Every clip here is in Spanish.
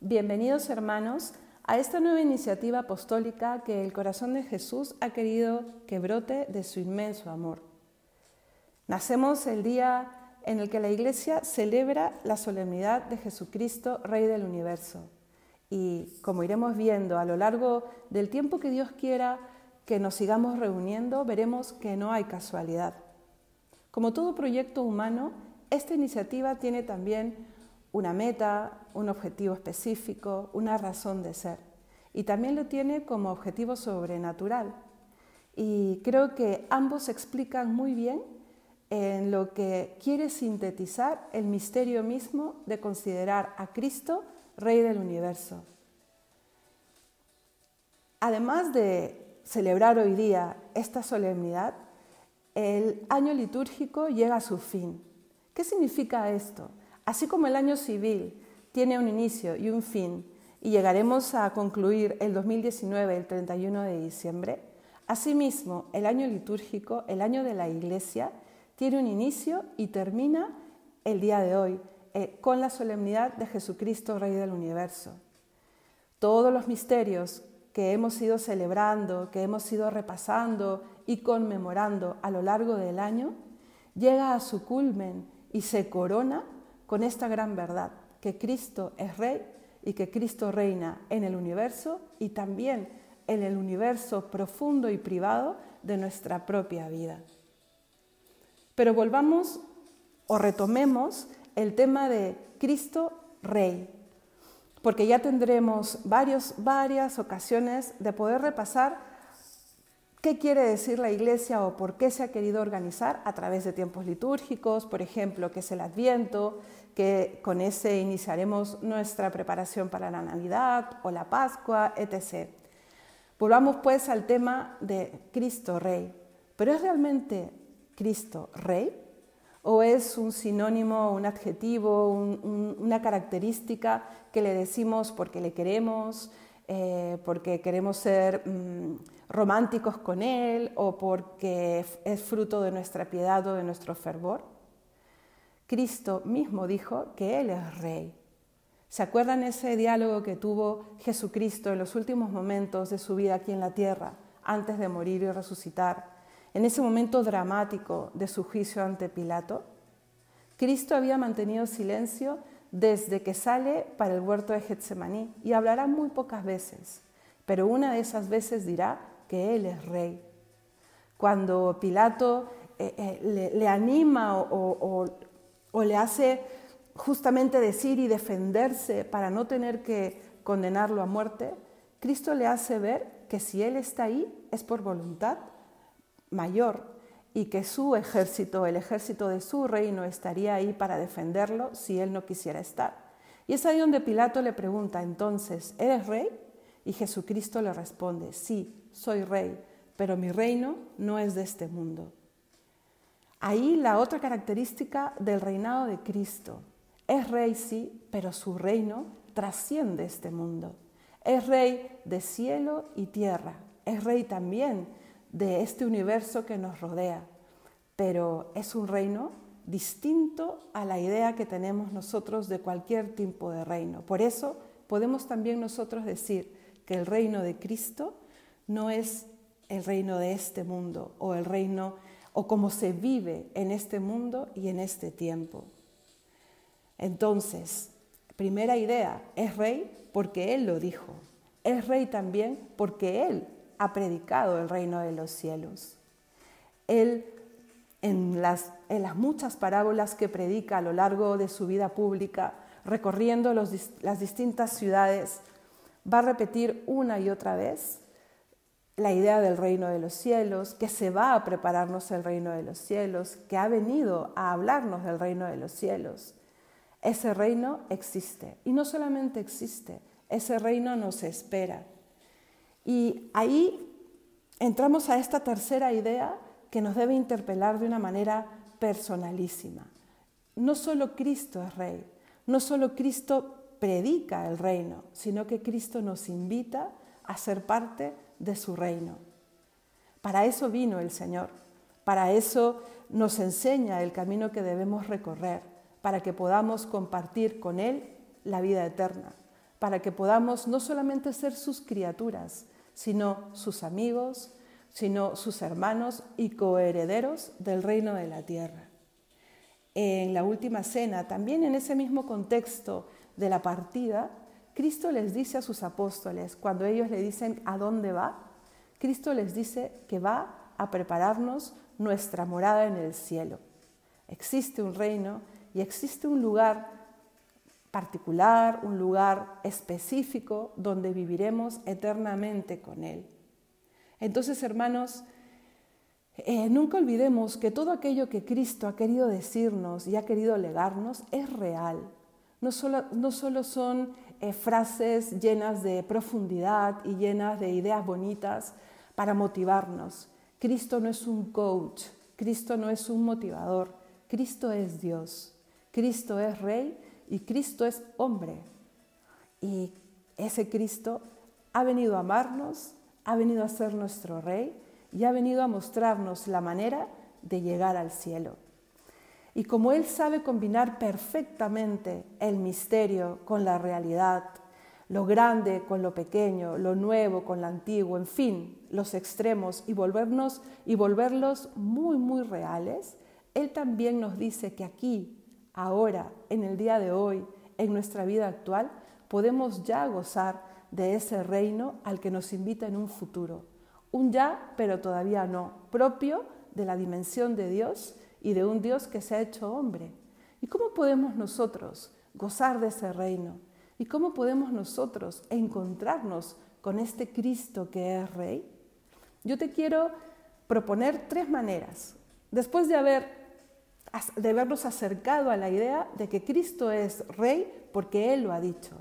Bienvenidos hermanos a esta nueva iniciativa apostólica que el corazón de Jesús ha querido que brote de su inmenso amor. Nacemos el día en el que la Iglesia celebra la solemnidad de Jesucristo, Rey del universo. Y como iremos viendo a lo largo del tiempo que Dios quiera que nos sigamos reuniendo, veremos que no hay casualidad. Como todo proyecto humano, esta iniciativa tiene también una meta, un objetivo específico, una razón de ser. Y también lo tiene como objetivo sobrenatural. Y creo que ambos explican muy bien en lo que quiere sintetizar el misterio mismo de considerar a Cristo Rey del universo. Además de celebrar hoy día esta solemnidad, el año litúrgico llega a su fin. ¿Qué significa esto? Así como el año civil tiene un inicio y un fin y llegaremos a concluir el 2019 el 31 de diciembre, asimismo el año litúrgico, el año de la Iglesia, tiene un inicio y termina el día de hoy, eh, con la solemnidad de Jesucristo, Rey del Universo. Todos los misterios que hemos ido celebrando, que hemos ido repasando y conmemorando a lo largo del año, llega a su culmen y se corona con esta gran verdad, que Cristo es Rey y que Cristo reina en el universo y también en el universo profundo y privado de nuestra propia vida. Pero volvamos o retomemos el tema de Cristo Rey, porque ya tendremos varias ocasiones de poder repasar qué quiere decir la Iglesia o por qué se ha querido organizar a través de tiempos litúrgicos, por ejemplo, que es el Adviento, que con ese iniciaremos nuestra preparación para la Navidad o la Pascua, etc. Volvamos pues al tema de Cristo Rey. ¿Pero es realmente Cristo Rey? ¿O es un sinónimo, un adjetivo, una característica que le decimos porque le queremos, eh, porque queremos ser mm, románticos con Él o porque es fruto de nuestra piedad o de nuestro fervor? Cristo mismo dijo que Él es Rey. ¿Se acuerdan ese diálogo que tuvo Jesucristo en los últimos momentos de su vida aquí en la tierra, antes de morir y resucitar? en ese momento dramático de su juicio ante Pilato? Cristo había mantenido silencio desde que sale para el huerto de Getsemaní y hablará muy pocas veces, pero una de esas veces dirá que Él es rey. Cuando Pilato eh, eh, le, anima o, o le hace justamente decir y defenderse para no tener que condenarlo a muerte, Cristo le hace ver que si Él está ahí es por voluntad mayor y que su ejército, el ejército de su reino, estaría ahí para defenderlo si él no quisiera estar. Y es ahí donde Pilato le pregunta, entonces, ¿eres rey? Y Jesucristo le responde, sí, soy rey, pero mi reino no es de este mundo. Ahí la otra característica del reinado de Cristo. Es rey, sí, pero su reino trasciende este mundo. Es rey de cielo y tierra. Es rey también de este universo que nos rodea, pero es un reino distinto a la idea que tenemos nosotros de cualquier tipo de reino. Por eso podemos también nosotros decir que el reino de Cristo no es el reino de este mundo o el reino o como se vive en este mundo y en este tiempo. Entonces, primera idea, es rey porque Él lo dijo. Es rey también porque Él ha predicado el reino de los cielos. Él, en las, muchas parábolas que predica a lo largo de su vida pública, recorriendo las distintas ciudades, va a repetir una y otra vez la idea del reino de los cielos, que se va a prepararnos el reino de los cielos, que ha venido a hablarnos del reino de los cielos. Ese reino existe y no solamente existe, ese reino nos espera. Y ahí entramos a esta tercera idea que nos debe interpelar de una manera personalísima. No solo Cristo es rey, no solo Cristo predica el reino, sino que Cristo nos invita a ser parte de su reino. Para eso vino el Señor, para eso nos enseña el camino que debemos recorrer, para que podamos compartir con Él la vida eterna, para que podamos no solamente ser sus criaturas, sino sus amigos, sino sus hermanos y coherederos del reino de la tierra. En la última cena, también en ese mismo contexto de la partida, Cristo les dice a sus apóstoles, cuando ellos le dicen a dónde va, Cristo les dice que va a prepararnos nuestra morada en el cielo. Existe un reino y existe un lugar particular, un lugar específico donde viviremos eternamente con Él. Entonces, hermanos, eh, nunca olvidemos que todo aquello que Cristo ha querido decirnos y ha querido legarnos es real. No solo, no solo son eh, frases llenas de profundidad y llenas de ideas bonitas para motivarnos. Cristo no es un coach, Cristo no es un motivador, Cristo es Dios, Cristo es Rey y Cristo es hombre. Y ese Cristo ha venido a amarnos, ha venido a ser nuestro Rey y ha venido a mostrarnos la manera de llegar al cielo. Y como Él sabe combinar perfectamente el misterio con la realidad, lo grande con lo pequeño, lo nuevo con lo antiguo, en fin, los extremos y volvernos y volverlos muy muy reales, él también nos dice que aquí ahora, en el día de hoy, en nuestra vida actual, podemos ya gozar de ese reino al que nos invita en un futuro. Un ya, pero todavía no, propio de la dimensión de Dios y de un Dios que se ha hecho hombre. ¿Y cómo podemos nosotros gozar de ese reino? ¿Y cómo podemos nosotros encontrarnos con este Cristo que es Rey? Yo te quiero proponer tres maneras. Después de haber de habernos acercado a la idea de que Cristo es rey porque Él lo ha dicho.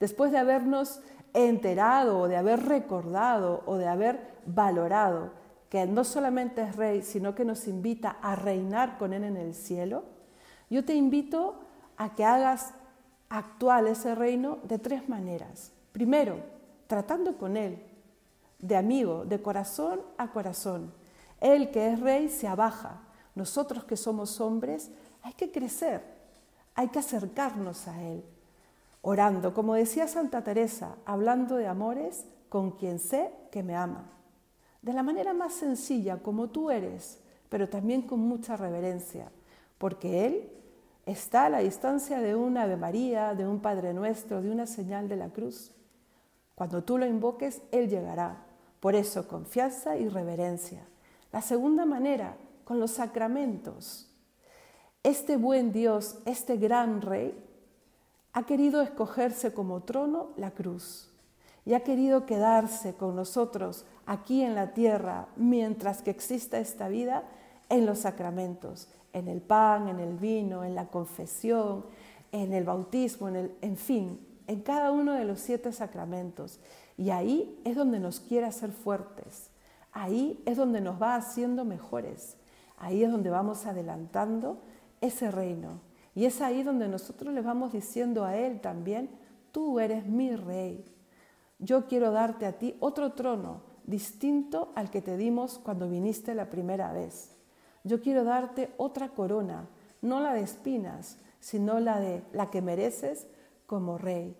Después de habernos enterado o de haber recordado o de haber valorado que no solamente es rey, sino que nos invita a reinar con Él en el cielo, yo te invito a que hagas actual ese reino de tres maneras. Primero, tratando con Él, de amigo, de corazón a corazón. Él que es rey se abaja, nosotros que somos hombres, hay que crecer, hay que acercarnos a Él, orando, como decía Santa Teresa, hablando de amores con quien sé que me ama, de la manera más sencilla, como tú eres, pero también con mucha reverencia, porque Él está a la distancia de una Ave María, de un Padre Nuestro, de una señal de la cruz. Cuando tú lo invoques, Él llegará. Por eso, confianza y reverencia. La segunda manera con los sacramentos. Este buen Dios, este gran Rey, ha querido escogerse como trono la cruz y ha querido quedarse con nosotros aquí en la tierra mientras que exista esta vida en los sacramentos, en el pan, en el vino, en la confesión, en el bautismo, en, el, en fin, en cada uno de los siete sacramentos. Y ahí es donde nos quiere hacer fuertes, ahí es donde nos va haciendo mejores. Ahí es donde vamos adelantando ese reino. Y es ahí donde nosotros le vamos diciendo a Él también, tú eres mi rey. Yo quiero darte a ti otro trono distinto al que te dimos cuando viniste la primera vez. Yo quiero darte otra corona, no la de espinas, sino la de la que mereces como rey.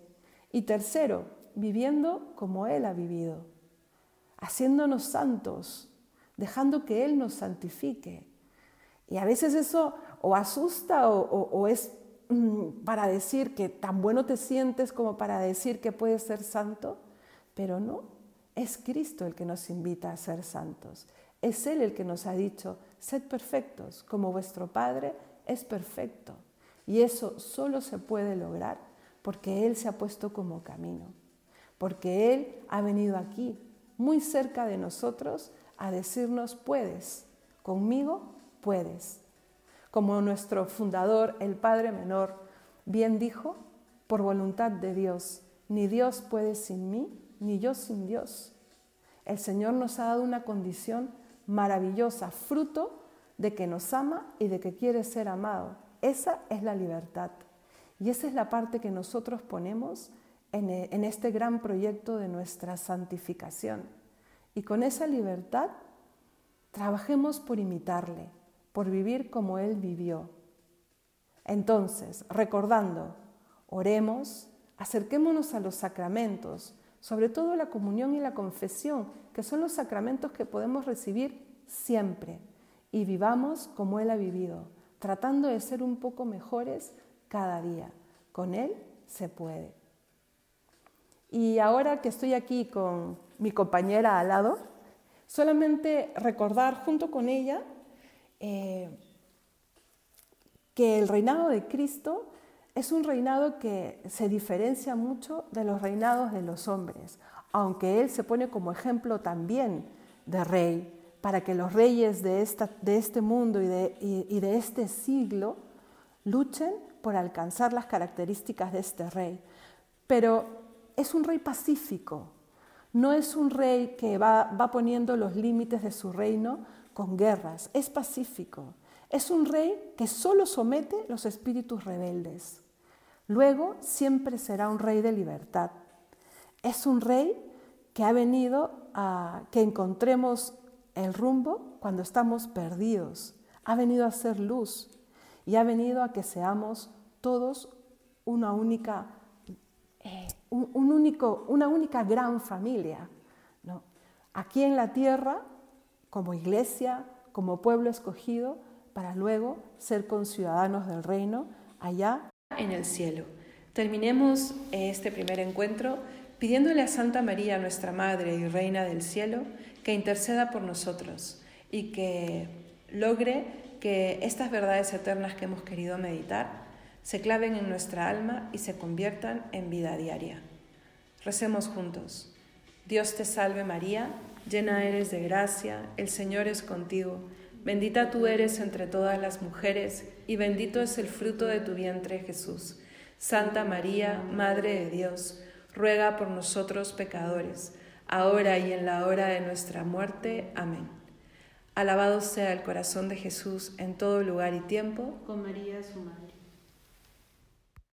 Y tercero, viviendo como Él ha vivido, haciéndonos santos, dejando que Él nos santifique, y a veces eso o asusta o, es mm, para decir que tan bueno te sientes como para decir que puedes ser santo, pero no, es Cristo el que nos invita a ser santos. Es Él el que nos ha dicho, sed perfectos, como vuestro Padre es perfecto. Y eso solo se puede lograr porque Él se ha puesto como camino, porque Él ha venido aquí, muy cerca de nosotros, a decirnos, puedes, conmigo puedes. Como nuestro fundador, el Padre Menor, bien dijo, por voluntad de Dios, ni Dios puede sin mí, ni yo sin Dios. El Señor nos ha dado una condición maravillosa, fruto de que nos ama y de que quiere ser amado. Esa es la libertad. Y esa es la parte que nosotros ponemos en, en este gran proyecto de nuestra santificación. Y con esa libertad trabajemos por imitarle, por vivir como Él vivió. Entonces, recordando, oremos, Acerquémonos a los sacramentos, sobre todo la comunión y la confesión, que son los sacramentos que podemos recibir siempre, y vivamos como Él ha vivido, tratando de ser un poco mejores cada día. Con Él se puede. Y ahora que estoy aquí con mi compañera al lado, solamente recordar junto con ella eh, que el reinado de Cristo es un reinado que se diferencia mucho de los reinados de los hombres, aunque Él se pone como ejemplo también de rey, para que los reyes de, este mundo y de este siglo luchen por alcanzar las características de este rey. Pero es un rey pacífico, no es un rey que va, poniendo los límites de su reino con guerras, es pacífico. Es un rey que solo somete los espíritus rebeldes. Luego siempre será un rey de libertad. Es un rey que ha venido a que encontremos el rumbo cuando estamos perdidos. Ha venido a ser luz y ha venido a que seamos todos una única eh, un, único, una única gran familia. ¿no? Aquí en la tierra, como iglesia, como pueblo escogido, para luego ser conciudadanos del reino allá en el cielo. Terminemos este primer encuentro pidiéndole a Santa María, nuestra Madre y Reina del Cielo, que interceda por nosotros y que logre que estas verdades eternas que hemos querido meditar se claven en nuestra alma y se conviertan en vida diaria. Recemos juntos. Dios te salve María, llena eres de gracia, el Señor es contigo, bendita tú eres entre todas las mujeres y bendito es el fruto de tu vientre Jesús. Santa María, Madre de Dios, ruega por nosotros pecadores, ahora y en la hora de nuestra muerte. Amén. Alabado sea el corazón de Jesús en todo lugar y tiempo. Con María su Madre.